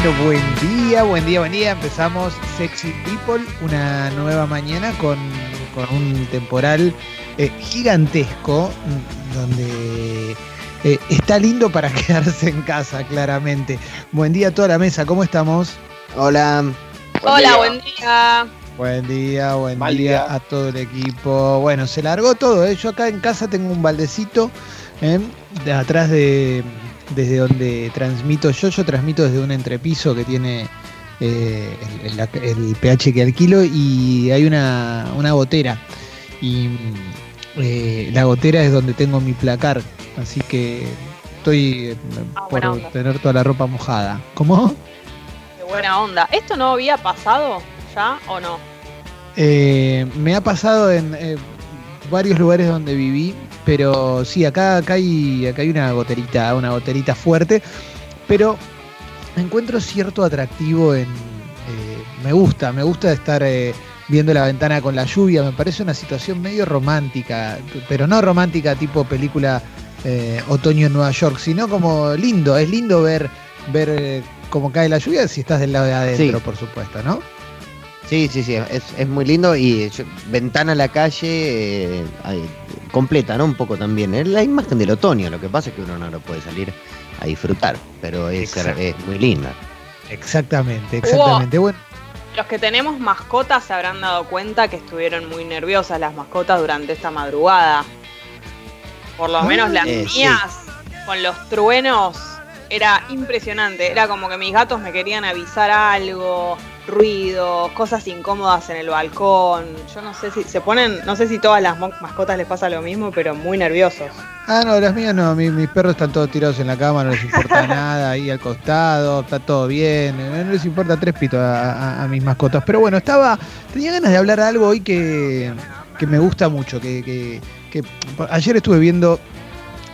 Bueno, buen día, buen día, buen día. Empezamos Sexy People, una nueva mañana con, con un temporal eh, gigantesco, mm, donde eh, está lindo para quedarse en casa, claramente. Buen día a toda la mesa, ¿cómo estamos? Hola. Hola, buen día. Buen día, buen día, día. a todo el equipo. Bueno, se largó todo, ¿eh? Yo acá en casa tengo un baldecito, ¿eh? de atrás de desde donde transmito yo, yo transmito desde un entrepiso que tiene eh, el, el- el pH que alquilo y hay una, una gotera. Y eh, la gotera es donde tengo mi placar, así que estoy eh, Ah, por tener toda la ropa mojada. ¿Cómo? Qué buena onda. ¿Esto no había pasado ya o no? Eh, me ha pasado en varios lugares donde viví, pero sí, acá, acá, hay, acá hay una goterita, una goterita fuerte, pero encuentro cierto atractivo en... eh, me gusta, me gusta estar eh, viendo la ventana con la lluvia, me parece una situación medio romántica, pero no romántica tipo película eh, Otoño en Nueva York, sino como lindo, es lindo ver, ver cómo cae la lluvia si estás del lado de adentro, Sí. por supuesto, ¿no? Sí, sí, sí, es, es muy lindo y yo- ventana a la calle eh, completa, ¿no? Un poco también. Es la imagen del otoño, lo que pasa es que uno no lo puede salir a disfrutar, pero es, muy linda. Exactamente, exactamente. Bueno, Los que tenemos mascotas se habrán dado cuenta que estuvieron muy nerviosas las mascotas durante esta madrugada. Por lo Ah, menos las eh, sí. mías, con los truenos, era impresionante. Era como que mis gatos me querían avisar algo, ruidos, cosas incómodas en el balcón. Yo no sé si se ponen, no sé si todas las mascotas les pasa lo mismo, pero muy nerviosos. ah, no, las mías no, mi- mis perros están todos tirados en la cama, no les importa nada, ahí al costado, está todo bien, no les importa tres pitos a, a- a mis mascotas. Pero bueno, estaba, tenía ganas de hablar de algo hoy que, que me gusta mucho, que, que- que- ayer estuve viendo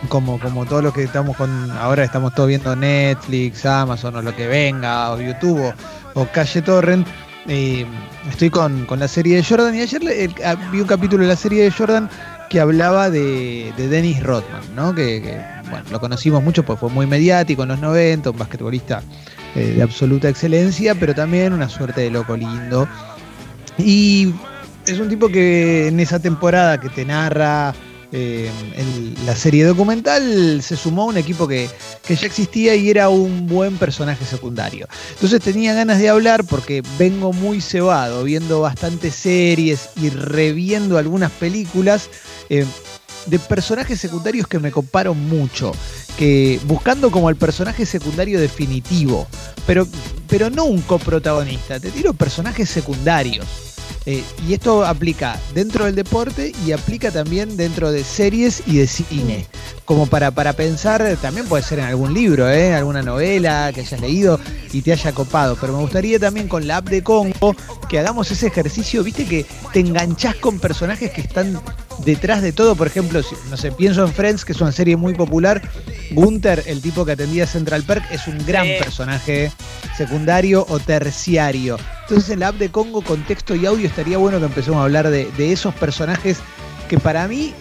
como, como todos los que estamos con, ahora estamos todos viendo Netflix, Amazon o lo que venga, o YouTube o, Calle Torrent. estoy con, con la serie de Jordan y ayer le- ah, vi un capítulo de la serie de Jordan que hablaba de, de Dennis Rodman, ¿no? Que, que, bueno, lo conocimos mucho porque fue muy mediático en los 90, un basquetbolista eh, de absoluta excelencia, pero también una suerte de loco lindo. Y es un tipo que en esa temporada que te narra eh, el- la serie documental se sumó a un equipo que, que ya existía y era un buen personaje secundario. Entonces tenía ganas de hablar porque vengo muy cebado, viendo bastantes series y reviendo algunas películas eh, de personajes secundarios que me coparon mucho. Que buscando como el personaje secundario definitivo, pero, pero no un coprotagonista, te tiro personajes secundarios. Eh, y esto aplica dentro del deporte y aplica también dentro de series y de cine. Como para, para pensar, también puede ser en algún libro, ¿eh? alguna novela que hayas leído y te haya copado. Pero me gustaría también con la app de Congo que hagamos ese ejercicio, viste que te enganchás con personajes que están detrás de todo. Por ejemplo, si- no sé, pienso en Friends, que es una serie muy popular. Gunther, el tipo que atendía Central Perk, es un gran personaje secundario o terciario. Entonces en la app de Congo con texto y audio estaría bueno que empecemos a hablar de, esos personajes que para mí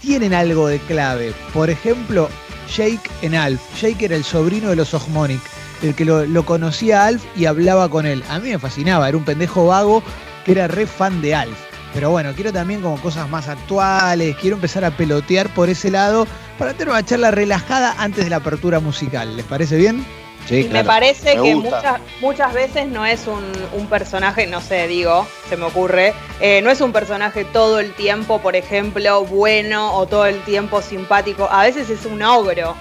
tienen algo de clave. Por ejemplo, Jake en Alf. Jake era el sobrino de los Ogmonic, el que lo, conocía Alf y hablaba con él. A mí me fascinaba, era un pendejo vago que era re fan de Alf. Pero bueno, quiero también como cosas más actuales, quiero empezar a pelotear por ese lado para tener una charla relajada antes de la apertura musical. ¿Les parece bien? Sí, y me parece Me que muchas, muchas veces no es un, un personaje, no sé, digo, se me ocurre, eh, no es un personaje todo el tiempo, por ejemplo, bueno o todo el tiempo simpático. A veces es un ogro.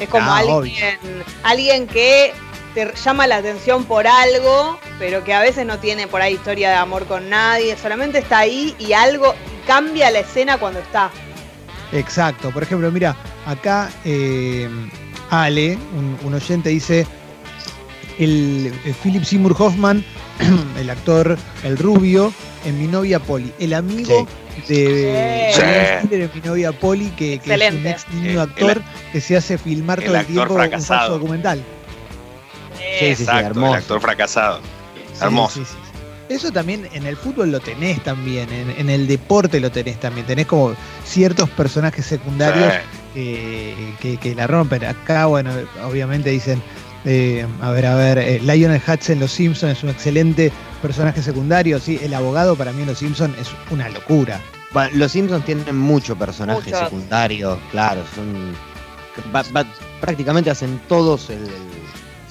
Es como Ah, alguien, alguien que te llama la atención por algo, pero que a veces no tiene por ahí historia de amor con nadie, solamente está ahí y algo cambia la escena cuando está. Exacto. Por ejemplo, mira, acá eh, Ale, un, un oyente, dice: el, el Philip Seymour Hoffman, el actor, el rubio, en mi novia Polly. El amigo de Sí. Stiller en mi novia Polly, que, que es un ex niño El- actor que se hace filmar el todo el tiempo un falso fracasado. documental. Sí, sí, Exacto, hermoso. el actor fracasado. Sí, Hermoso. Eso también en el fútbol lo tenés también, en, en el deporte lo tenés también. Tenés como ciertos personajes secundarios Sí. que, que- que la rompen. Acá, bueno, obviamente dicen Eh, a ver, a ver, eh, Lionel Hutz en Los Simpsons es un excelente personaje secundario. Sí, el abogado para mí en Los Simpsons es una locura. Bueno, los Simpsons tienen mucho personaje Muchos. secundario, claro, son va- prácticamente hacen todos el, el-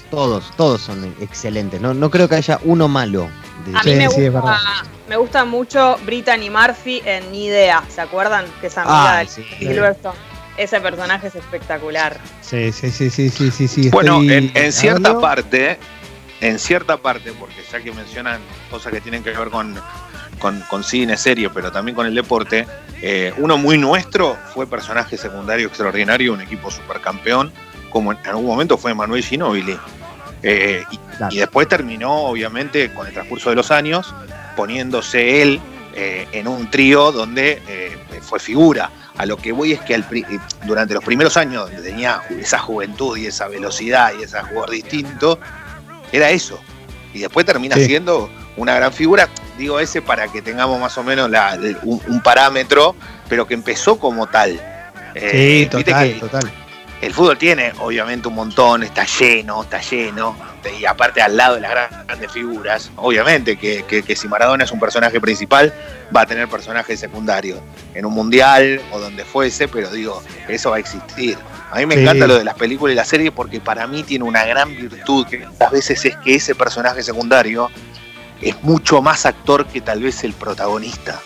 todos, todos son excelentes. No, no creo que haya uno malo. De- A mí Sí, me, sí, es gusta, verdad. me gusta mucho Brittany Murphy en Ni Idea, ¿se acuerdan? Que es amiga Ay, de sí. Silverstone. Ese personaje es espectacular. Sí, sí, sí, sí, sí, sí. sí, Bueno, estoy- en, cierta parte, en cierta parte, porque ya que mencionan cosas que tienen que ver con, con, con cine, serie, pero también con el deporte, eh, uno muy nuestro fue personaje secundario extraordinario, un equipo supercampeón, como en algún momento fue Manuel Ginóbili. Eh, y, Claro. y después terminó, obviamente, con el transcurso de los años, poniéndose él eh, en un trío donde eh, fue figura. A lo que voy es que al pri- durante los primeros años, donde tenía esa juventud y esa velocidad y ese jugador distinto, era eso. Y después termina Sí. siendo una gran figura. Digo ese para que tengamos más o menos la- un, un parámetro, pero que empezó como tal. Sí, total, que total. El fútbol tiene obviamente un montón, está lleno, está lleno, y aparte al lado de las gran- grandes figuras, obviamente que, que- que si Maradona es un personaje principal, va a tener personajes secundarios en un mundial o donde fuese, pero digo, eso va a existir. A mí me Sí. encanta lo de las películas y las series porque para mí tiene una gran virtud que a veces es que ese personaje secundario es mucho más actor que tal vez el protagonista.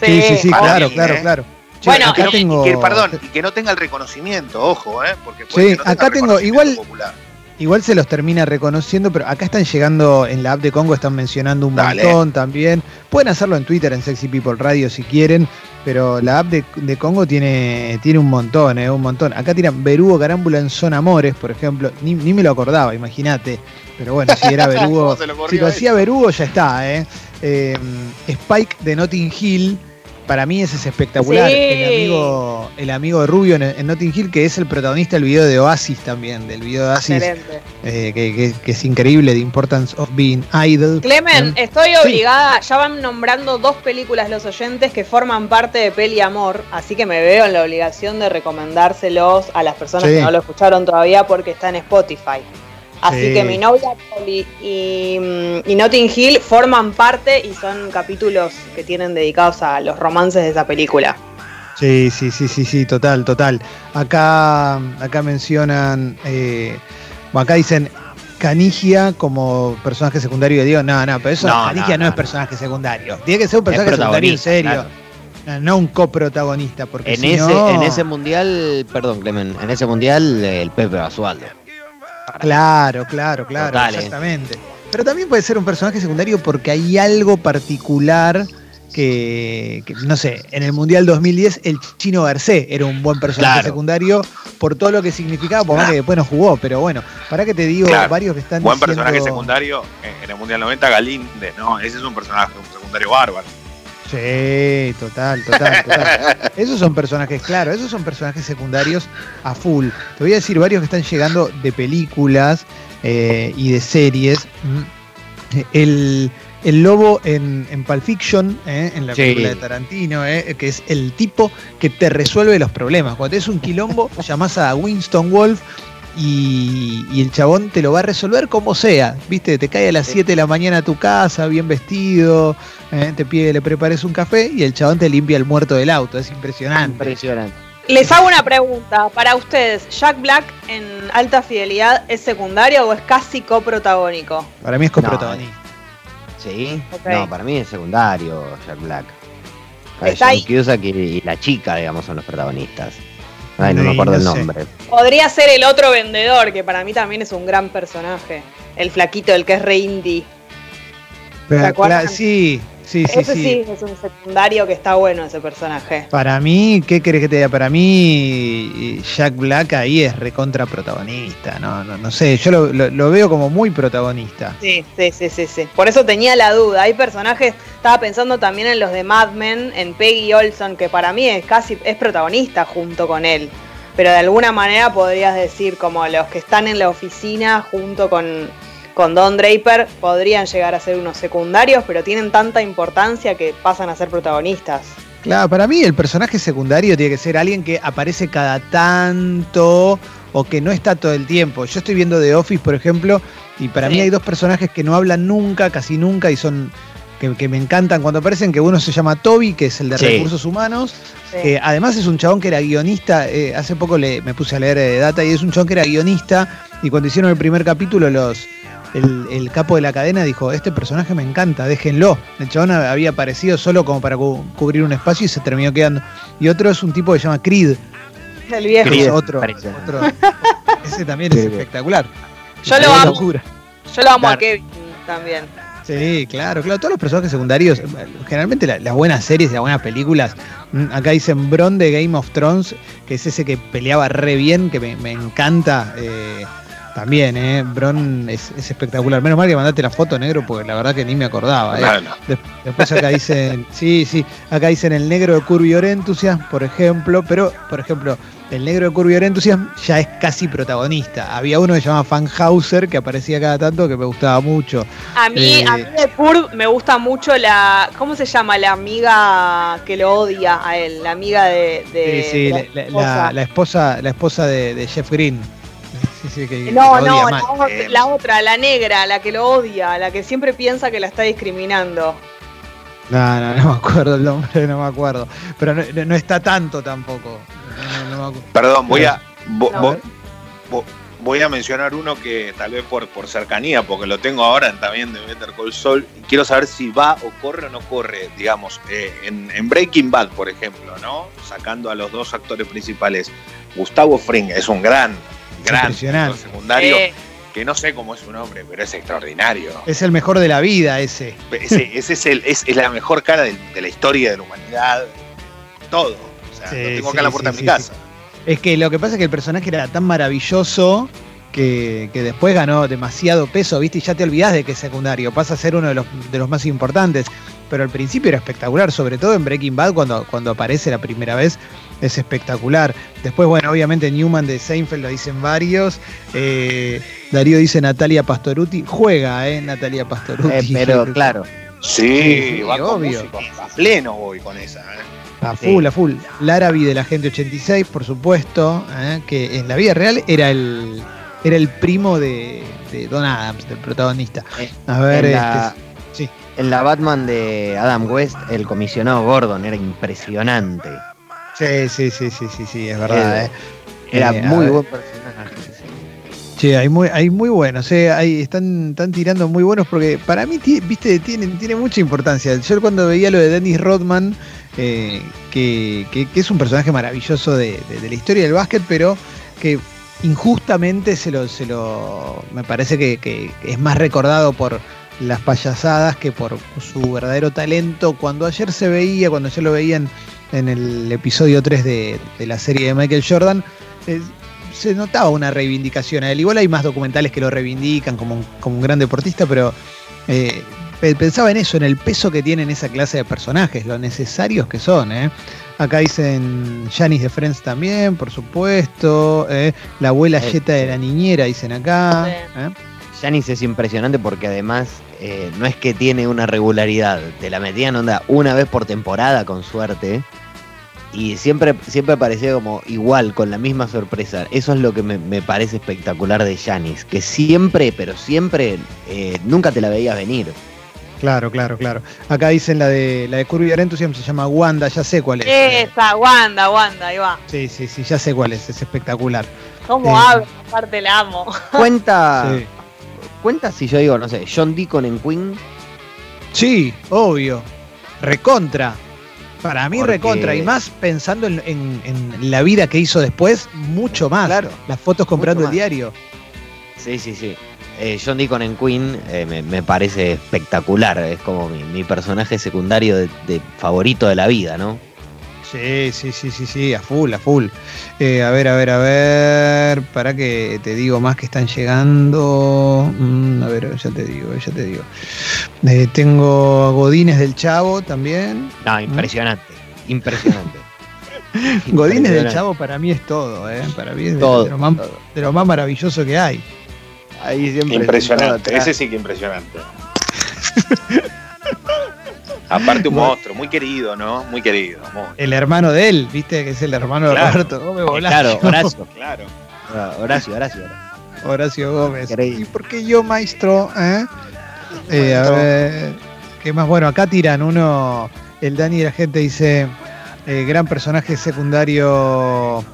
Sí, sí, sí, claro, mí, claro, ¿eh? claro. Che, Bueno, acá Y que- tengo. y que, perdón, y que no tenga el reconocimiento, ojo, ¿eh? Porque puede Sí, que no acá tengo- igual- popular. Igual se los termina reconociendo, pero acá están llegando en la app de Congo, están mencionando un Dale. montón también. Pueden hacerlo en Twitter, en Sexy People Radio si quieren, pero la app de, de Congo tiene, tiene un montón, eh, un montón. Acá tiran Berugo Carámbula en Son Amores, por ejemplo. Ni, ni me lo acordaba, imagínate. Pero bueno, si era Berugo. ¿Cómo se le ocurrió si lo hacía Berugo, ya está, eh. Eh, Spike de Notting Hill. Para mí ese es espectacular. Sí. El amigo, el amigo de Rubio en, en Notting Hill, que es el protagonista del video de Oasis también, del video de Oasis Excelente. eh, que, que- que es increíble, The Importance of Being Idle. Clemen, Eh, estoy sí. obligada, ya van nombrando dos películas los oyentes que forman parte de Peli Amor, así que me veo en la obligación de recomendárselos a las personas Sí. que no lo escucharon todavía porque está en Spotify. Así Sí. que mi novia y, mm, y Notting Hill forman parte y son capítulos que tienen dedicados a los romances de esa película. Sí, sí, sí, sí, sí, total, total. Acá, acá mencionan, eh, acá dicen Canigia como personaje secundario. Digo, no, no, pero eso No, Canigia no, no, es no. personaje secundario. Tiene que ser un personaje secundario en serio. claro. No, no un coprotagonista, porque En si ese, no- en ese mundial, perdón, Clemen, en ese mundial el Pepe Basualdo. Claro, claro, claro, Total, eh. exactamente. Pero también puede ser un personaje secundario porque hay algo particular que, que, no sé, en el Mundial 2010 el Chino Garcé era un buen personaje Claro. secundario por todo lo que significaba, por más que después no jugó, pero bueno, para que te digo, Claro. varios que están Buen diciendo- personaje secundario en- en el Mundial 90, Galíndez, ¿no? Ese es un personaje, un secundario bárbaro. Sí, total, total, total. Esos son personajes, claro, esos son personajes secundarios a full. Te voy a decir varios que están llegando de películas eh, y de series. Mm. El, el lobo en, en Pulp Fiction, eh, en la Sí. película de Tarantino, eh, que es el tipo que te resuelve los problemas. Cuando es un quilombo, llamás a Winston Wolf y, y el chabón te lo va a resolver como sea. ¿Viste? Te cae a las 7 de la mañana a tu casa, bien vestido, eh, te pide le prepares un café y el chabón te limpia el muerto del auto. Es impresionante. Impresionante. Les hago una pregunta. Para ustedes, ¿Jack Black en alta fidelidad es secundario o es casi coprotagónico? Para mí es coprotagonista. Sí. Ok. No, para mí es secundario Jack Black. Está John ahí. Cusack y, y la chica, digamos, son los protagonistas. Ay, no me acuerdo el nombre. Podría ser el otro vendedor, que para mí también es un gran personaje. El flaquito, el que es re indie. Acuerdan? sí, sí, sí, ese sí. sí. es un secundario que está bueno ese personaje. Para mí, ¿qué querés que te diga? Para mí, Jack Black ahí es recontra protagonista. No, no, no sé, yo lo, lo- lo veo como muy protagonista. Sí, sí, sí, sí, sí. Por eso tenía la duda. Hay personajes, estaba pensando también en los de Mad Men, en Peggy Olson, que para mí es casi es protagonista junto con él. Pero de alguna manera podrías decir como los que están en la oficina junto con, con Don Draper podrían llegar a ser unos secundarios, pero tienen tanta importancia que pasan a ser protagonistas. Claro, para mí el personaje secundario tiene que ser alguien que aparece cada tanto o que no está todo el tiempo. Yo estoy viendo The Office, por ejemplo, y para Sí. mí hay dos personajes que no hablan nunca, casi nunca, y son que, que me encantan cuando aparecen, que uno se llama Toby, que es el de Sí. recursos humanos, Sí. que además es un chabón que era guionista, eh, hace poco le, me puse a leer eh, data y es un chabón que era guionista y cuando hicieron el primer capítulo los el, el capo de la cadena dijo, este personaje me encanta, déjenlo. El chabón había aparecido solo como para cu- cubrir un espacio y se terminó quedando. Y otro es un tipo que se llama Creed, El viejo. Creed, es otro, ese también es espectacular. Yo Es lo amo. locura. Yo lo amo a. Kevin también. Sí, claro, claro. Todos los personajes secundarios, generalmente la- las buenas series, las buenas películas. mm, Acá dicen Bron de Game of Thrones, que es ese que peleaba re bien, que me, me encanta. eh, también, ¿eh? Bron es, es espectacular. Menos mal que mandaste la foto, negro, porque la verdad que ni me acordaba. ¿eh? Bueno, Des- Después acá dicen, sí, sí, acá dicen el negro de Curb Your Enthusiasm, por ejemplo, pero, por ejemplo, el negro de Curb Your Enthusiasm ya es casi protagonista. Había uno que se llamaba Fan Hauser, que aparecía cada tanto, que me gustaba mucho. A mí, Eh, a mí de Curb me gusta mucho la. ¿Cómo se llama? La amiga que lo odia a él. La amiga de. de- Sí, sí, de la, la- esposa. la- la esposa, la esposa de, de Jeff Green. Sí, sí, que- que No, no, odia la, otra- Eh, la otra, la negra, la que lo odia, la que siempre piensa que la está discriminando. No, no, no me acuerdo el nombre, no me acuerdo. Pero no, está tanto tampoco. No, no- no me acu- perdón, voy a, voy a mencionar uno que tal vez por, por cercanía, porque lo tengo ahora también de Better Call Saul, y quiero saber si va o corre o no corre, digamos, eh, en, en Breaking Bad, por ejemplo, ¿no? Sacando a los dos actores principales. Gustavo Fring es un gran, gran secundario, Eh, que no sé cómo es su nombre, pero es extraordinario. Es el mejor de la vida ese. Ese, ese es, el, es, es la mejor cara de, de la historia de la humanidad. Todo. O sea, Sí, lo tengo acá sí, en la puerta sí, de mi sí, casa. Es que lo que pasa es que el personaje era tan maravilloso que, que después ganó demasiado peso, ¿viste? Y ya te olvidás de que es secundario, pasa a ser uno de los, de los más importantes. Pero al principio era espectacular, sobre todo en Breaking Bad, cuando, cuando aparece la primera vez, es espectacular. Después, bueno, obviamente Newman de Seinfeld lo dicen varios. Eh, Darío dice Natalia Pastoruti. Juega, ¿eh? Natalia Pastoruti. Eh, pero claro, Sí, Sí, va con obvio. músico. A pleno voy con esa. ¿eh? A full, a full. Larabi de la gente 86, por supuesto, ¿eh? que en la vida real era el, era el primo de, de Don Adams, del protagonista. A ver, en la- este, sí. en la Batman de Adam West, el comisionado Gordon era impresionante. Sí, sí, sí, sí, sí, sí, es verdad. Eh, ¿eh? Era Eh, muy buen personaje. Sí, hay muy, hay muy buenos, hay, están, están tirando muy buenos porque para mí, viste, tienen, tiene mucha importancia. Yo cuando veía lo de Dennis Rodman, que, que- que es un personaje maravilloso de, de- de la historia del básquet, pero que injustamente se lo, se lo me parece que, que es más recordado por las payasadas que por su verdadero talento. Cuando ayer se veía, cuando ayer lo veían en el episodio 3 de, de la serie de Michael Jordan, eh, se notaba una reivindicación a él. Igual hay más documentales que lo reivindican como un, como un gran deportista, pero eh, pe- pensaba en eso, en el peso que tienen esa clase de personajes, lo necesarios que son. ¿eh? Acá dicen Janis de Friends también, por supuesto. ¿eh? La abuela Jetta de la niñera, dicen acá. Janis es impresionante porque además eh, no es que tiene una regularidad, te la metían onda una vez por temporada con suerte y siempre, siempre parecía como igual, con la misma sorpresa. Eso es lo que me, me parece espectacular de Janis, que siempre, pero siempre, eh, nunca te la veías venir. Claro, claro, claro. Acá dicen la de la de Enthusiasm, se llama Wanda, ya sé cuál es. Esa, Wanda, Wanda, ahí va. Sí, sí, sí, ya sé cuál es, es espectacular. ¿Cómo Eh. habla? Aparte la amo. Cuenta, Sí. Cuenta si yo digo, no sé, John Deacon en Queen. Sí, obvio. Recontra. Para mí Porque- recontra. Y más pensando en, en- en la vida que hizo después, mucho más. Claro. Las fotos comprando el diario. Sí, sí, sí. Eh, John Deacon en Queen eh, me, me parece espectacular. Es como mi, mi personaje secundario de, de favorito de la vida, ¿no? Sí, sí, sí, sí, sí, a full, a full. Eh, a ver, a ver, a ver. Para que te digo más que están llegando. Mm, a ver, ya te digo, ya te digo. Eh, tengo a Godines del Chavo también. No, impresionante. Impresionante. Godines del. Chavo para mí es todo, ¿eh? Para mí es de- Todo, de, lo más, todo. de lo más maravilloso que hay. Ahí siempre Impresionante. Ese sí que impresionante. Aparte un Bueno. monstruo, muy querido, ¿no? Muy querido. muy- El hermano de él, viste que es el hermano de. Roberto Gómez Eh, Bolaño. Claro, Horacio. Claro. Horacio, Horacio. Horacio Gómez. Increíble. ¿Y por qué yo, maestro? eh? Eh, a ver, ¿qué más? Bueno, acá tiran uno, el Dani y la gente dice, eh, gran personaje secundario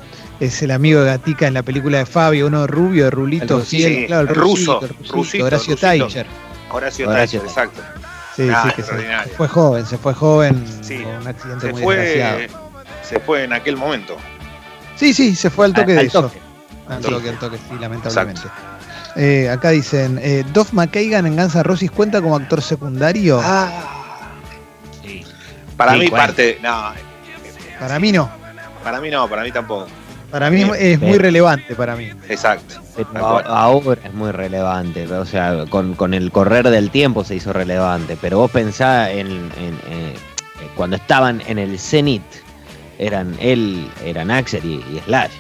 es el amigo de Gatica en la película de Fabio, uno rubio, de Rulito, El sí, Rusito. el, claro, el El ruso, rusito, el rusito, rusito, Horacio. Taicher. Horacio Horacio Tacho, exacto. Sí, sí, que se, fue joven, se fue joven Sí, con un accidente Se muy fue, desgraciado. se fue en aquel momento. Sí, sí, se fue al toque de al eso. toque. Al Sí. toque, al toque, sí, lamentablemente. Eh, acá dicen, eh, Duff McKagan en Guns N' Roses cuenta como actor secundario. Ah. Sí. Para Sí, mí parte, no, Para mí no. para mí no, para mí tampoco. Para mí es muy relevante para mí. Exacto. Ahora es muy relevante, o sea, con, con el correr del tiempo se hizo relevante, pero vos pensás en, en- eh, cuando estaban en el Zenith, eran él, eran Axel y, y Slash.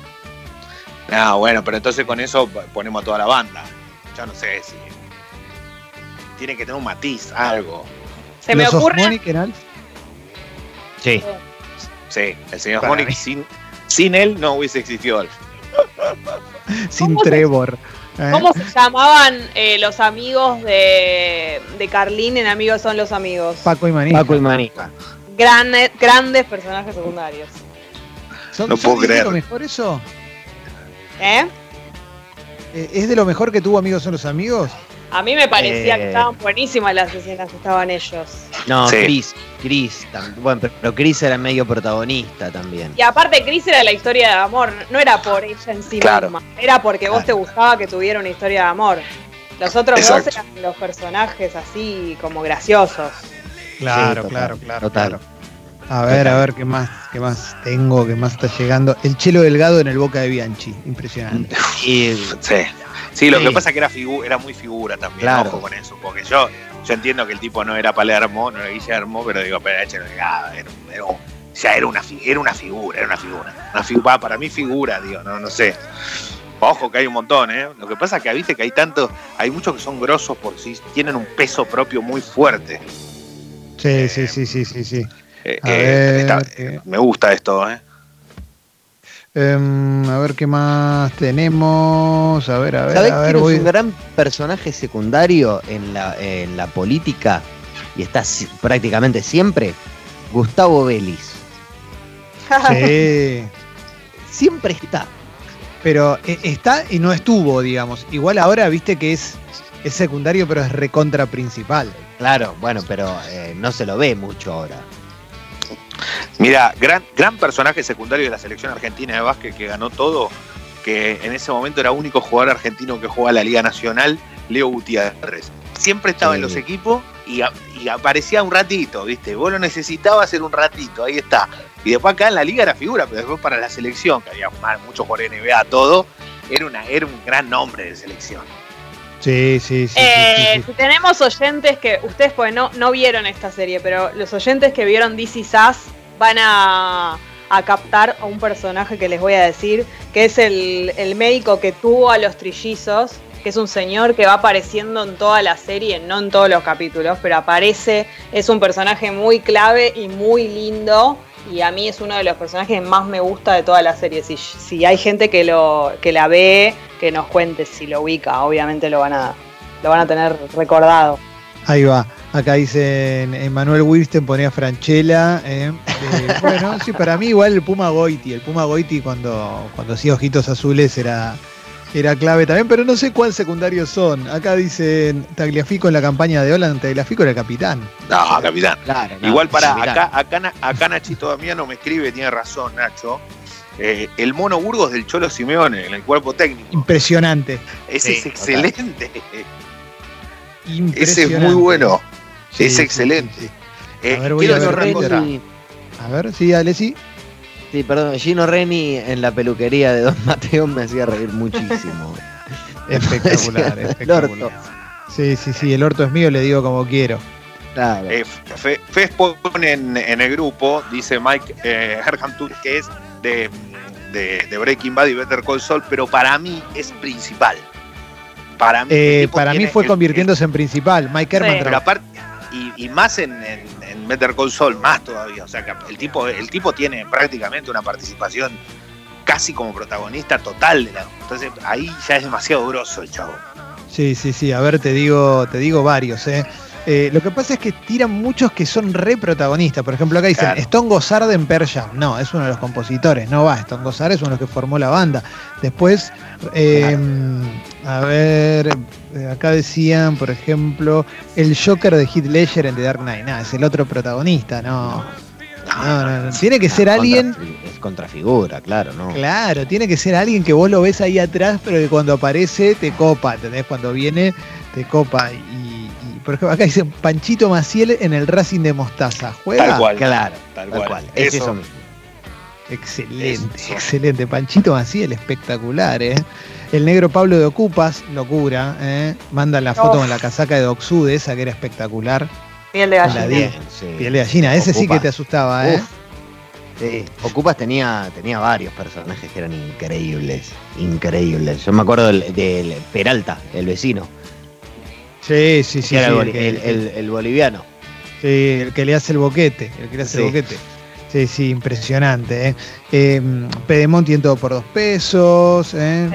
Ah, bueno, pero entonces con eso ponemos a toda la banda. Ya no sé si. Tiene que tener un matiz, algo. Se me Los ocurre. Osmonic Sí. Sí, el señor Monic sin, sin él no hubiese existido Alf. sin ¿Cómo se- Trevor. ¿eh? ¿Cómo se llamaban eh, los amigos de, de Carlín en Amigos son los amigos? Paco y Manija. Paco y Manija. Grande- grandes personajes secundarios. ¿Son- No son- puedo ¿Es de creer. lo mejor eso? ¿Eh? Eh, ¿Es de lo mejor que tuvo Amigos son los amigos? A mí me parecía Eh. que estaban buenísimas las escenas que estaban ellos. No, Sí. Chris, Chris, bueno, pero, Chris era medio protagonista también. Y aparte, Chris era la historia de amor, no era por ella en sí Claro. misma, era porque vos te gustaba que tuviera una historia de amor. Los otros Exacto. dos eran los personajes así como graciosos. Claro, total, claro, claro, total. claro. A ver, a ver qué más, qué más tengo, qué más está llegando. El Chelo Delgado en el Boca de Bianchi, impresionante. Y Sí. Sí, lo Sí. que pasa es que era, era muy figura también, Claro. ojo con eso, porque yo, yo entiendo que el tipo no era Palermo, no era Guillermo, pero digo, pero era era, era ya era una, era una figura, era una figura. Una figura para mí figura, digo, no, no sé. Ojo que hay un montón, ¿eh? Lo que pasa es que viste que hay tantos, hay muchos que son grosos por sí, tienen un peso propio muy fuerte. Sí, sí, sí, sí, sí, sí. Eh, eh, está- eh. me gusta esto, ¿eh? Em, a ver qué más tenemos. A ver, a ver, ¿Sabés a quién ver. es un gran personaje secundario en la, en la política y está si- prácticamente siempre? Gustavo Vélez. Sí. Siempre está. Pero eh, está y no estuvo, digamos. Igual ahora viste que es, es secundario, pero es recontra principal. Claro, bueno, pero eh, no se lo ve mucho ahora. Mira, gran, gran personaje secundario de la selección argentina de básquet que ganó todo, que en ese momento era único jugador argentino que jugaba la Liga Nacional, Leo Gutiérrez. Siempre estaba Sí. en los equipos y, aparecía un ratito, ¿viste? Vos lo necesitabas hacer un ratito, ahí está. Y después acá en la liga era figura, pero después para la selección, que había muchos por NBA, todo, era, una, era un gran nombre de selección. Sí, sí, sí. Eh, sí, tenemos oyentes que, ustedes pues no, no vieron esta serie, pero los oyentes que vieron DC Sass van a, a captar a un personaje que les voy a decir, que es el, el médico que tuvo a los trillizos, que es un señor que va apareciendo en toda la serie, no en todos los capítulos, pero aparece, es un personaje muy clave y muy lindo. Y a mí es uno de los personajes que más me gusta de toda la serie. Si, si hay gente que lo que la ve, que nos cuente si lo ubica, obviamente lo van a, lo van a tener recordado. Ahí va. Acá dicen Emanuel Wilsten ponía Franchella. eh, eh, bueno, sí, para mí igual el Puma Goiti. El Puma Goiti cuando, cuando hacía ojitos azules era, era clave también, pero no sé cuál secundario son. Acá dicen Tagliafico en la campaña de Holland, Tagliafico era el capitán. No, capitán. Claro, no, Igual para acá, acá, Na- acá Nachito Damiano me escribe, tiene razón Nacho. Eh, el mono Burgos del Cholo Simeone en el cuerpo técnico. Impresionante. Ese Sí, es excelente. Ese es muy bueno. Sí, es sí, excelente. sí, sí. Eh, A ver, voy quiero a ver. Reni- A ver, sí, Alessi. Sí, perdón, Gino Reni en la peluquería de Don Mateo me hacía reír muchísimo. Espectacular, El espectacular. orto. Sí, sí, sí, el orto es mío, le digo como quiero. Claro. Eh, Fe- Fez pone en, en el grupo, dice Mike eh, Herham que es de, de- de Breaking Bad y Better Call Saul, pero para mí es principal. Para mí, Eh, para mí fue el- convirtiéndose en principal. Mike Herman Sí. Pero trabajó- aparte, y, y más en, en, en Better Call Saul, más todavía. O sea, que el tipo, el tipo tiene prácticamente una participación casi como protagonista total de la. Entonces ahí ya es demasiado grosso el chavo. Sí, sí, sí. A ver, te digo, te digo varios, ¿eh? Eh, lo que pasa es que tiran muchos que son re protagonistas. Por ejemplo, acá dicen Claro. Stone Gossard en Pearl Jam. No, es uno de los compositores. No va, Stone Gossard es uno de los que formó la banda. Después, eh, a ver, eh, acá decían, por ejemplo, el Joker de Heath Ledger en The Dark Knight. No, es el otro protagonista, no. No, no, no. Tiene que ser alguien. Contra- es contrafigura, claro, ¿no? Claro, tiene que ser alguien que vos lo ves ahí atrás, pero que cuando aparece te copa, ¿entendés? Cuando viene te copa. Por ejemplo, acá dicen Panchito Maciel en el Racing de Mostaza. ¿Juega? Tal cual. Claro, Tal tal cual. cual. Es Eso. eso mismo. Excelente, Eso. excelente. Panchito Maciel, espectacular, ¿eh? El negro Pablo de Ocupas, locura, ¿eh? Manda la foto con la casaca de Doxude, esa que era espectacular. Piel de La gallina. di- Bien, sí. Piel de gallina, ese sí que te asustaba, ¿eh? Uf. Sí, Ocupas tenía, tenía varios personajes que eran increíbles, increíbles. Yo me acuerdo del, del Peralta, el vecino, Sí, sí, sí. que era sí, el, el el- el- el boliviano. Sí, el que le hace el boquete, el que le hace el Sí. boquete. Sí, sí, impresionante. ¿eh? Eh, Pedemonte en todo por dos pesos. ¿eh?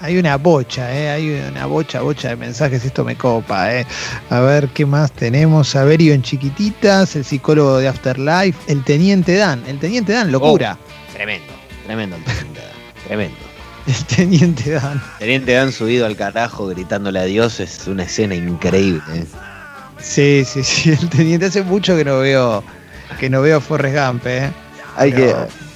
Hay, hay una bocha, ¿eh? hay una bocha, bocha de mensajes. Esto me copa. ¿eh? A ver qué más tenemos. Saberio en chiquititas, el psicólogo de Afterlife, el teniente Dan. El teniente Dan, locura. Tremendo, tremendo el Teniente Dan, tremendo. El teniente Dan. Teniente Dan subido al carajo gritándole a Dios es una escena increíble. ¿eh? Sí, sí, sí. El teniente hace mucho que no veo que no veo Forrest Gump. ¿eh? Hay Pero- que.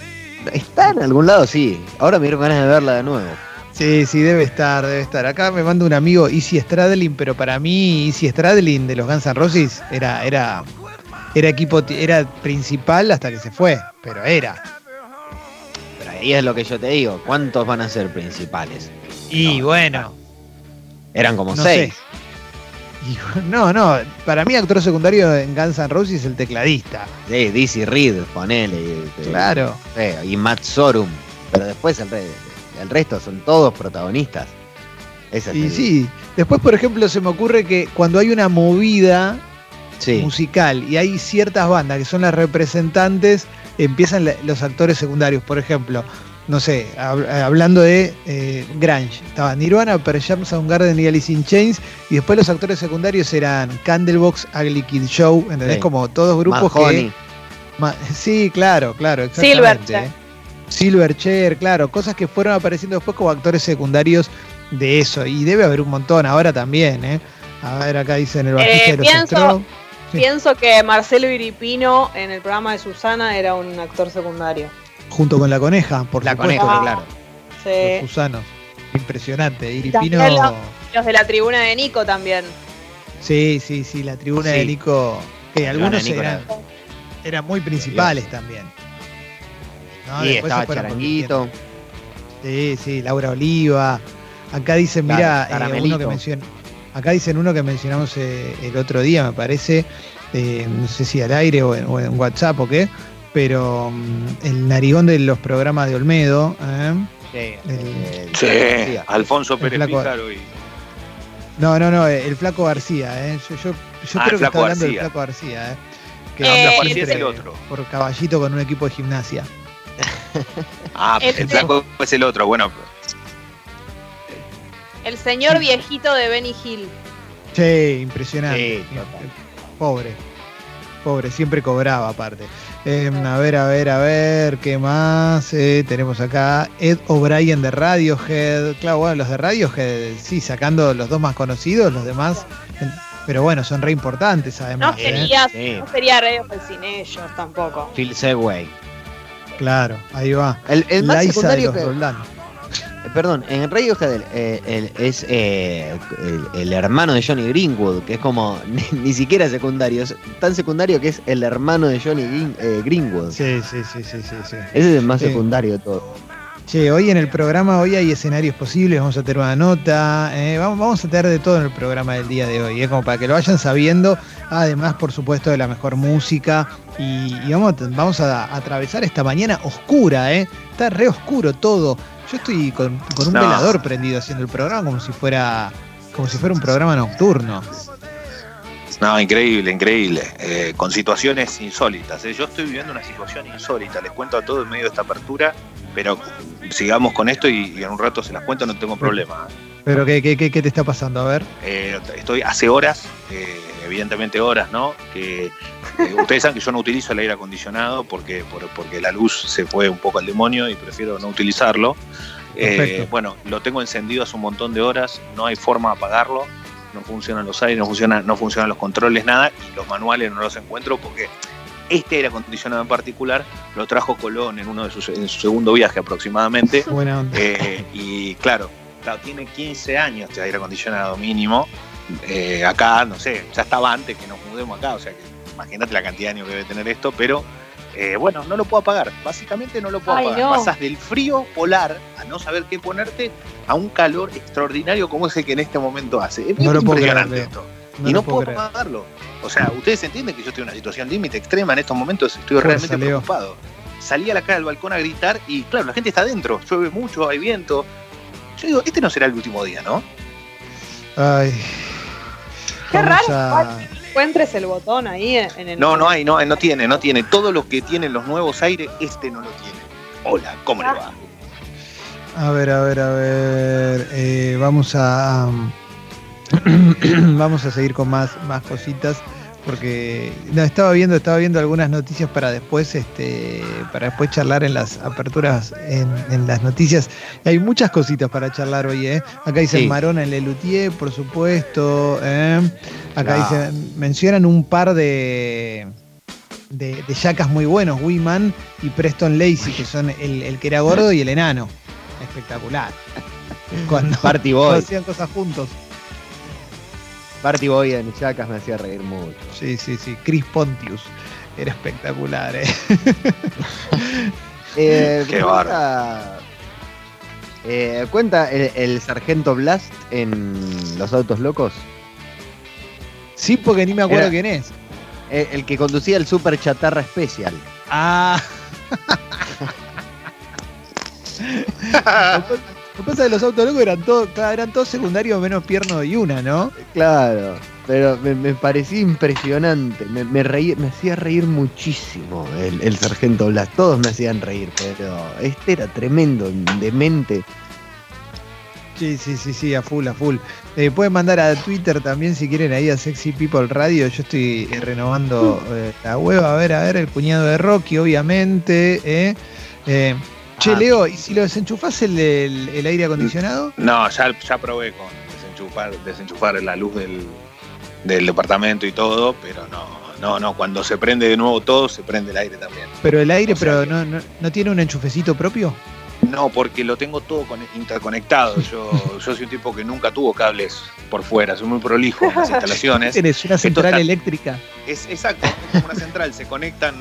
Está en algún lado, sí. Ahora me dieron ganas de verla de nuevo. Sí, sí, debe estar, debe estar. Acá me manda un amigo Easy Stradlin, pero para mí Easy Stradlin de los Guns N' Roses era, era, era equipo, era principal hasta que se fue, pero era. Ahí es lo que yo te digo. ¿Cuántos van a ser principales? Y No, bueno, Eran como no seis. sé. Y, no, no, para mí actor secundario en Guns N' Roses es el tecladista. Sí, Dizzy Reed, ponele. y- Claro. y Matt Sorum. Pero después el, re- el resto son todos protagonistas. Ese es Y sí, después por ejemplo se me ocurre que cuando hay una movida sí. musical y hay ciertas bandas que son las representantes, empiezan la- los actores secundarios. Por ejemplo, no sé, hab- hablando de eh, Grunge, estaba Nirvana, Pearl Jam, Soundgarden y Alice in Chains, y después los actores secundarios eran Candlebox, Ugly Kid Show, ¿entendés? Sí. Como todos grupos que... Mahoney. Ma- sí, claro, claro, exactamente. Silverchair. ¿eh? Silverchair, claro, cosas que fueron apareciendo después como actores secundarios de eso, y debe haber un montón ahora también, ¿eh? A ver, acá dicen el bajista Eh, de los pienso-. Pienso que Marcelo Iripino en el programa de Susana era un actor secundario. junto con la coneja, por La supuesto, coneja, claro. los Sí. Susanos. Impresionante. Iripino. Los de la tribuna de Nico también. Sí, sí, sí, la tribuna Sí. de Nico. Que La algunos eran, eran muy principales también. No, y después se estaba Charanguito. Sí, sí, Laura Oliva. Acá dicen, mira, uno Caramelito. que mencion- acá dicen uno que mencionamos eh, el otro día, me parece, eh, no sé si al aire o en, o en WhatsApp o qué, pero mm, el narigón de los programas de Olmedo, ¿eh? Eh, Sí, García. Alfonso Pérez flaco- y. No, no, no, el Flaco García, ¿eh? Yo, yo, yo Ah, creo el que está hablando del García. Flaco García, ¿eh? Que Eh, siempre García es el otro. por caballito con un equipo de gimnasia. Ah, El- el flaco es el otro. Bueno, El señor viejito de Benny Hill. Impresionante. Sí, total. Pobre. Pobre, siempre cobraba aparte. Eh, a ver, a ver, a ver, ¿qué más? Eh, tenemos acá Ed O'Brien de Radiohead. Claro, bueno, los de Radiohead, sí, sacando los dos más conocidos, los demás. eh, Pero bueno, son re importantes No además. ¿eh? sería, Sí. no sería Radiohead sin ellos tampoco. Phil Segway. Claro, ahí va. El, el más Liza de secundario los que. Eh, Perdón, en Radiohead el- eh, es eh, el, el hermano de Johnny Greenwood, que es como ni, ni siquiera secundario, es tan secundario que es el hermano de Johnny Green- eh, Greenwood. Sí, sí, sí, sí, sí, sí. Ese es el más Sí. secundario de todo. Che, hoy en el programa, hoy hay escenarios posibles, vamos a tener una nota, eh, vamos, vamos a tener de todo en el programa del día de hoy, eh, como para que lo vayan sabiendo, además por supuesto de la mejor música y, y vamos, a, vamos a, atravesar esta mañana oscura, eh, está re oscuro todo, yo estoy con, con un No. velador prendido haciendo el programa como si fuera como si fuera un programa nocturno. no, increíble, increíble. Eh, con situaciones insólitas. ¿eh? Yo estoy viviendo una situación insólita. Les cuento a todos en medio de esta apertura. pero sigamos con esto y, y en un rato se las cuento, no tengo problema. Pero ¿qué, qué, qué, te está pasando? A ver. Eh, estoy hace horas, evidentemente horas, ¿no? Que eh, ustedes saben que yo no utilizo el aire acondicionado porque, por- porque la luz se fue un poco al demonio y prefiero no utilizarlo. Eh, bueno, lo tengo encendido hace un montón de horas, no hay forma de apagarlo, no funcionan los aires, no, funciona, no funcionan los controles, nada, y los manuales no los encuentro porque este aire acondicionado en particular lo trajo Colón en uno de sus en su segundo viaje aproximadamente. Buena onda. Eh, y claro, claro, tiene 15 años este aire acondicionado mínimo. Eh, acá, no sé, ya estaba antes que nos mudemos acá, o sea que imagínate la cantidad de años que debe tener esto, pero eh, bueno, no lo puedo apagar. Básicamente no lo puedo Ay, apagar. no. Pasas del frío polar a no saber qué ponerte a un calor extraordinario como ese que en este momento hace. Es No lo puedo creer, esto. No y no puedo puedo apagarlo. O sea, ustedes entienden que yo estoy en una situación límite extrema en estos momentos, estoy realmente preocupado. Salí a la cara del balcón a gritar y claro, la gente está adentro, llueve mucho, hay viento. Yo digo, este no será el último día, ¿no? Ay. Qué Vamos raro, a- Encuentres el botón ahí en el. No, no hay, no, no tiene, no tiene. Todo lo que tienen los nuevos aires, este no lo tiene. Hola, ¿cómo le va? A ver, a ver, a ver. eh, vamos a. vamos a seguir con más, más cositas. Porque no, estaba viendo, estaba viendo algunas noticias para después, este, para después charlar en las aperturas, en, en las noticias. Hay muchas cositas para charlar hoy, ¿eh? Acá dicen Sí. Marona en Lelutier, por supuesto. ¿eh? Acá Claro. dicen, mencionan un par de de, de yacas muy buenos, Wiman y Preston Lacey, que son el, el que era gordo y el enano. Espectacular. Cuando, Party Boy. hacían cosas juntos. Party Boy en Chacas me hacía reír mucho. Sí, sí, sí. Chris Pontius. Era espectacular, ¿eh? Eh, Qué cuenta, eh, cuenta el, el sargento Blast en Los Autos Locos. Sí, porque ni me acuerdo Era- quién es. Eh, el que conducía el Super Chatarra Special. Ah. Lo que pasa es que los autos locos eran todos, claro, eran todos secundarios menos pierno y una, ¿no? Claro, pero me, me parecía impresionante. Me, me reí- me hacía reír muchísimo el, el sargento Blast. Todos me hacían reír, pero este era tremendo, demente. Sí, sí, sí, sí, a full, a full. Eh, pueden mandar a Twitter también si quieren ahí a Sexy People Radio. Yo estoy eh, renovando eh, la web. A ver, a ver, el cuñado de Rocky, obviamente. eh. Che, Ah. Leo, ¿y si lo desenchufás el, el- el aire acondicionado? No, ya, ya probé con desenchufar, desenchufar la luz del, del departamento y todo, pero no, no, no. Cuando se prende de nuevo todo, se prende el aire también. Pero el aire, O sea pero no, no, no tiene un enchufecito propio. No, porque lo tengo todo con- interconectado. Yo, yo soy un tipo que nunca tuvo cables por fuera, soy muy prolijo en las instalaciones. Tienes una central está- eléctrica. Es exacto, es como una central, se conectan,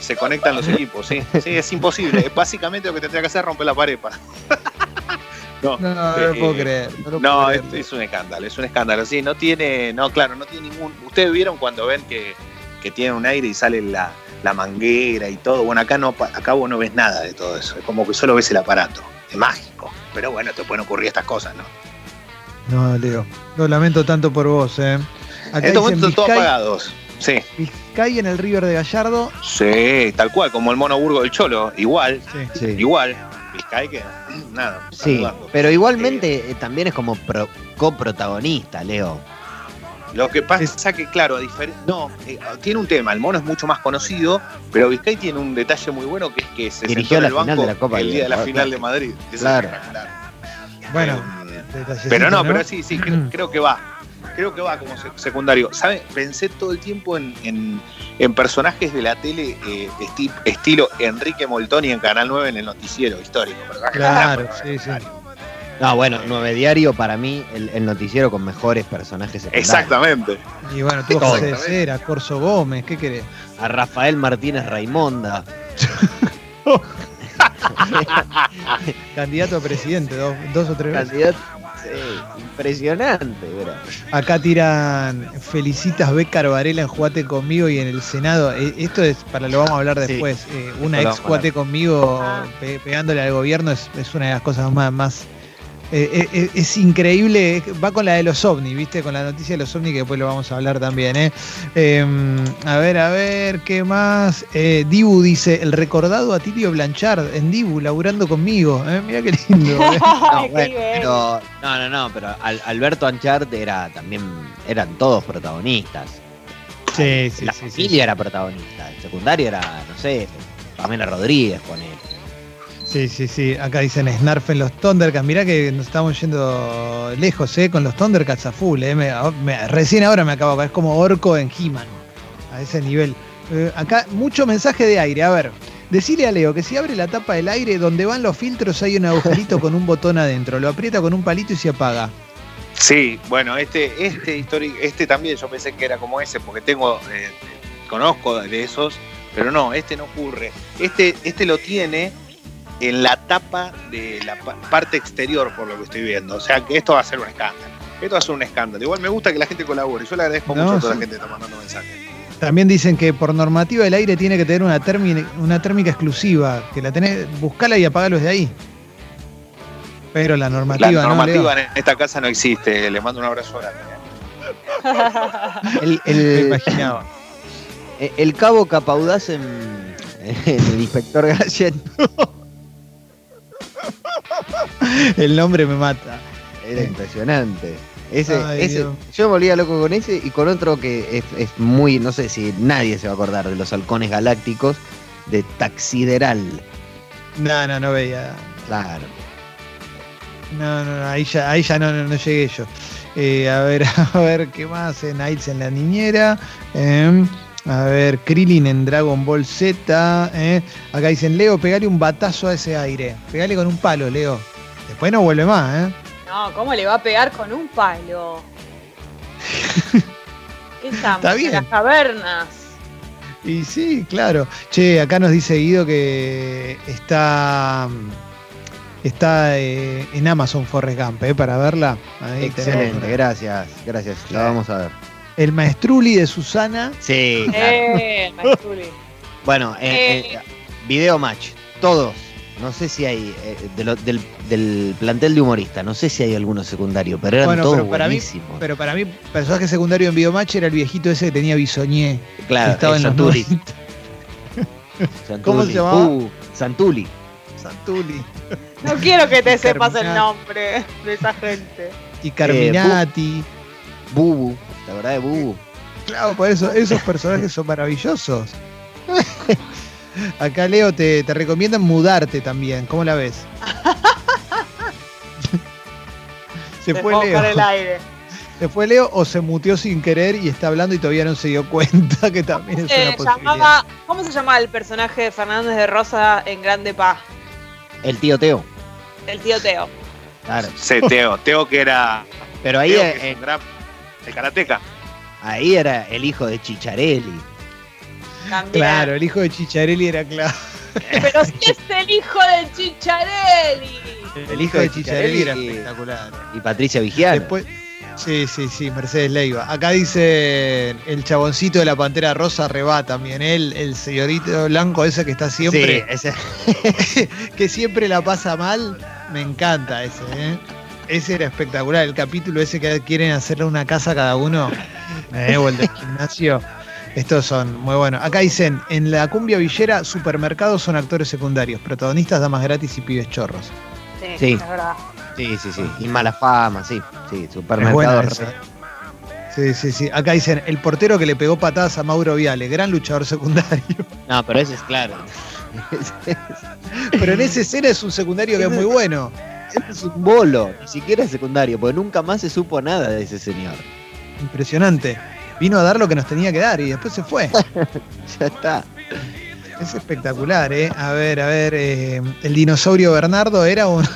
se conectan los equipos, sí. Sí, es imposible. Básicamente lo que tendría que hacer es romper la pared para. no, No, no, lo Eh, puedo creer. No, lo no, puedo es, creer. es un escándalo, es un escándalo. Sí, no tiene, no, claro, no tiene ningún. Ustedes vieron cuando ven que, que tiene un aire y sale la, la manguera y todo. Bueno, acá no, acá vos no ves nada de todo eso. Es como que solo ves el aparato. Es mágico. Pero bueno, te pueden ocurrir estas cosas, ¿no? No, Leo. Lo lamento tanto por vos, ¿eh? Acá en estos momentos están todos Vizcay, apagados. Sí, Vizcay en el River de Gallardo. sí, tal cual, como el mono burgo del Cholo. Igual, Sí. Sí. igual. Vizcay que nada. Sí, saludando. pero igualmente eh, también es como pro- coprotagonista, Leo. Lo que pasa es que, claro, a no, eh, tiene un tema. El mono es mucho más conocido, pero Vizcay tiene un detalle muy bueno que es que se Dirigió sentó en la el banco final de la Copa el día de la Libertadores. final de Madrid. Claro. espectacular. Bueno, Eh, pero no, pero sí, sí, creo, creo que va. Creo que va como sec- secundario. ¿Sabe? Pensé todo el tiempo en, en- en personajes de la tele eh, esti- estilo Enrique Moltoni en Canal 9 en el noticiero histórico. Claro, sí, sí. No, bueno, Nueve Diario para mí, el, el noticiero con mejores personajes secundarios. Exactamente. Y bueno, tuvo José. Cera, Corso Gómez, ¿qué querés? A Rafael Martínez Raimonda. Candidato a presidente, dos, dos o tres veces. Candidato. Sí, impresionante, bro. Acá tiran felicitas Becar Varela en Juate conmigo y en el Senado. Eh, Esto es para lo vamos a hablar Sí. después. Eh, una ex Juate conmigo pe- pegándole al gobierno es, es una de las cosas más, más eh, eh, es increíble, va con la de los ovnis, ¿viste? Con la noticia de los ovnis que después lo vamos a hablar también, ¿eh? Em, a ver, a ver, ¿qué más? Eh, Dibu dice, el recordado Atilio Blanchard en Dibu, laburando conmigo. ¿eh? Mira qué lindo. ¿eh? No, bueno, pero, no, no, no, pero Al- Alberto Anchart era también, eran todos protagonistas. Sí, sí, la sí, sí. familia era protagonista, el secundario era, no sé, Pamela Rodríguez, con él. Sí, sí, sí. Acá dicen Snarf en los Thundercats. Mirá que nos estamos yendo lejos, ¿eh? Con los Thundercats a full, ¿eh? Me- recién ahora me acabo, es como Orco en He-Man. A ese nivel. Eh, acá, mucho mensaje de aire. A ver, decile a Leo que si abre la tapa del aire, donde van los filtros hay un agujerito con un botón adentro. Lo aprieta con un palito y se apaga. Sí, bueno, este, este histórico, este también yo pensé que era como ese, porque tengo, eh, conozco de esos, pero no, este no ocurre. Este, este lo tiene en la tapa de la pa- parte exterior, por lo que estoy viendo. O sea que esto va a ser un escándalo. Esto va a ser un escándalo. Igual me gusta que la gente colabore. Yo le agradezco No, mucho a toda sí. la gente que está mandando mensajes. También dicen que por normativa el aire tiene que tener una, térmi- una térmica exclusiva, que la tenés, buscala y apagalo desde ahí. Pero la normativa, La ¿no, normativa en esta casa no existe. Le mando un abrazo grande. El, Me el- imaginaba. el cabo Capaudaz en, en el inspector Gallen El nombre me mata. era impresionante. Ese, Ay, ese, yo me volvía loco con ese y con otro que es, es muy, no sé si nadie se va a acordar de los halcones galácticos, de Taxideral. No, no, no veía. Claro. No, no, no, ahí ya, ahí ya no, no, no llegué yo. Eh, a ver, a ver, ¿qué más? Nights en la niñera. Eh, a ver, Krillin en Dragon Ball Z. eh. Acá dicen, Leo, pegale un batazo a ese aire. Pegale con un palo, Leo. Después no vuelve más, ¿eh? No, ¿cómo le va a pegar con un palo? ¿Qué estamos? Está bien. En las cavernas. Y sí, claro. Che, acá nos dice Guido que está está eh, en Amazon Forrest Gump, ¿eh? Para verla. Ahí Excelente, tenemos gracias, gracias. La vamos a ver. El maestruli de Susana. Sí, claro. Eh, Maestuli. Bueno, eh, Eh. eh, video match, todos. No sé si hay eh, de lo- del, del plantel de humorista, no sé si hay alguno secundario, pero eran Bueno, todos pero para mí, buenísimos. pero para mí, personaje secundario en Biomatch era el viejito ese que tenía bisoñé. que claro, estaba eh, en los Santuli, 90. Santuli. ¿Cómo se llamaba? Uh, Santuli. Santuli. No quiero que te Y sepas el nombre de esa gente. Y Carminati. Bubu, la verdad de Bubu. Claro, por eso, esos personajes son maravillosos. Acá Leo te, te recomiendan mudarte también. ¿Cómo la ves? se fue Leo. por el aire. Se fue Leo o se muteó sin querer y está hablando y todavía no se dio cuenta que también es Se una posibilidad. llamaba, ¿Cómo se llama el personaje de Fernández de Rosa en Grande Paz? El tío Teo. El tío Teo. Claro. Sí, Teo. Teo que era. Pero ahí, Teo, que es eh, un gran- el karateca. ahí era el hijo de Chicharelli. También. Claro, el hijo de Chicharelli era claro. Pero si es el hijo de Chicharelli. El hijo de Chicharelli era y- espectacular. Y Patricia Vigiano. Después, sí, sí, sí, Mercedes Leiva. Acá dice el chaboncito de la Pantera Rosa Reba también, él, el señorito blanco ese que está siempre, Sí, ese- que siempre la pasa mal. Me encanta ese, ¿eh? Ese era espectacular. El capítulo ese que quieren hacerle una casa a cada uno. Eh, o el del gimnasio. Estos son muy buenos. Acá dicen, en la cumbia villera, supermercados son actores secundarios, protagonistas, damas gratis y pibes chorros. Sí, Sí. es verdad. sí, sí, sí. Y mala fama, sí. Sí, Es supermercado. buena re- esa. Sí, sí, sí. Acá dicen, el portero que le pegó patadas a Mauro Viale, gran luchador secundario. No, pero ese es claro. Pero en esa escena es un secundario que es muy bueno. Es un bolo, ni siquiera es secundario, porque nunca más se supo nada de ese señor. Impresionante. Vino a dar lo que nos tenía que dar y después se fue. Ya está. Es espectacular, ¿eh? A ver, a ver, eh, el dinosaurio Bernardo era un...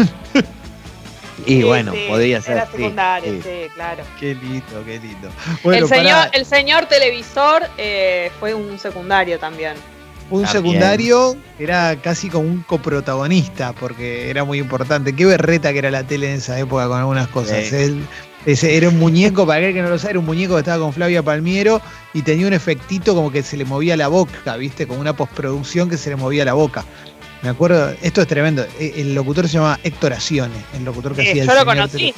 Y Sí, bueno, sí, podía ser. Era sí, secundario, sí. sí, claro. qué lindo, qué lindo. Bueno, el, señor, el señor televisor eh, fue un secundario también. Un También. secundario que era casi como un coprotagonista, porque era muy importante. Qué berreta que era la tele en esa época con algunas cosas. Sí. Él- ese era un muñeco, para aquel que no lo sabe, era un muñeco que estaba con Flavia Palmiero y tenía un efectito como que se le movía la boca, ¿viste? Como una postproducción que se le movía la boca. Me acuerdo, esto es tremendo. e- El locutor se llama Héctor Acione, el locutor que Sí, hacía el yo lo señor conocí.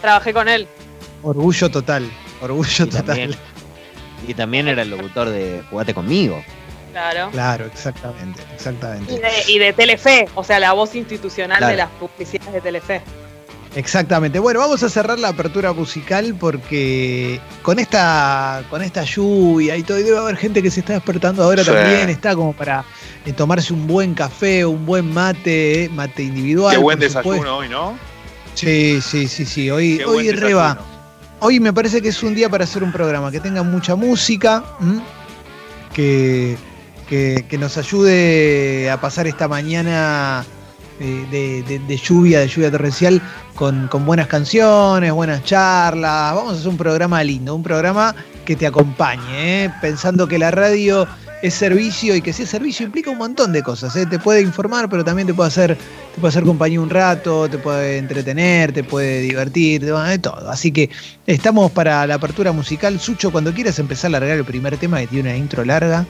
Trabajé con él. Orgullo total, orgullo Y total. también, y también era el locutor de Jugate conmigo. Claro. Claro, exactamente, Y exactamente. de, y de Telefe, o sea, la voz institucional Claro. de las publicidades de Telefe. Exactamente. Bueno, vamos a cerrar la apertura musical porque con esta, con esta lluvia y todo, y debe haber gente que se está despertando ahora Sí. también, está como para eh, tomarse un buen café, un buen mate, eh, mate individual. Qué buen supuesto. desayuno hoy, ¿no? Sí, sí, sí, sí. Hoy, Qué hoy reba. Hoy me parece que es un día para hacer un programa que tenga mucha música, ¿m? que, que, nos ayude a pasar esta mañana eh, de, lluvia, de lluvia torrencial, con, buenas canciones, buenas charlas. Vamos a hacer un programa lindo, un programa que te acompañe, ¿eh? pensando que la radio es servicio y que si es servicio implica un montón de cosas. ¿eh? Te puede informar, pero también te puede hacer, te puede hacer compañía un rato, te puede entretener, te puede divertir, de todo. Así que estamos para la apertura musical. Sucho, cuando quieras empezar a largar el primer tema que tiene una intro larga.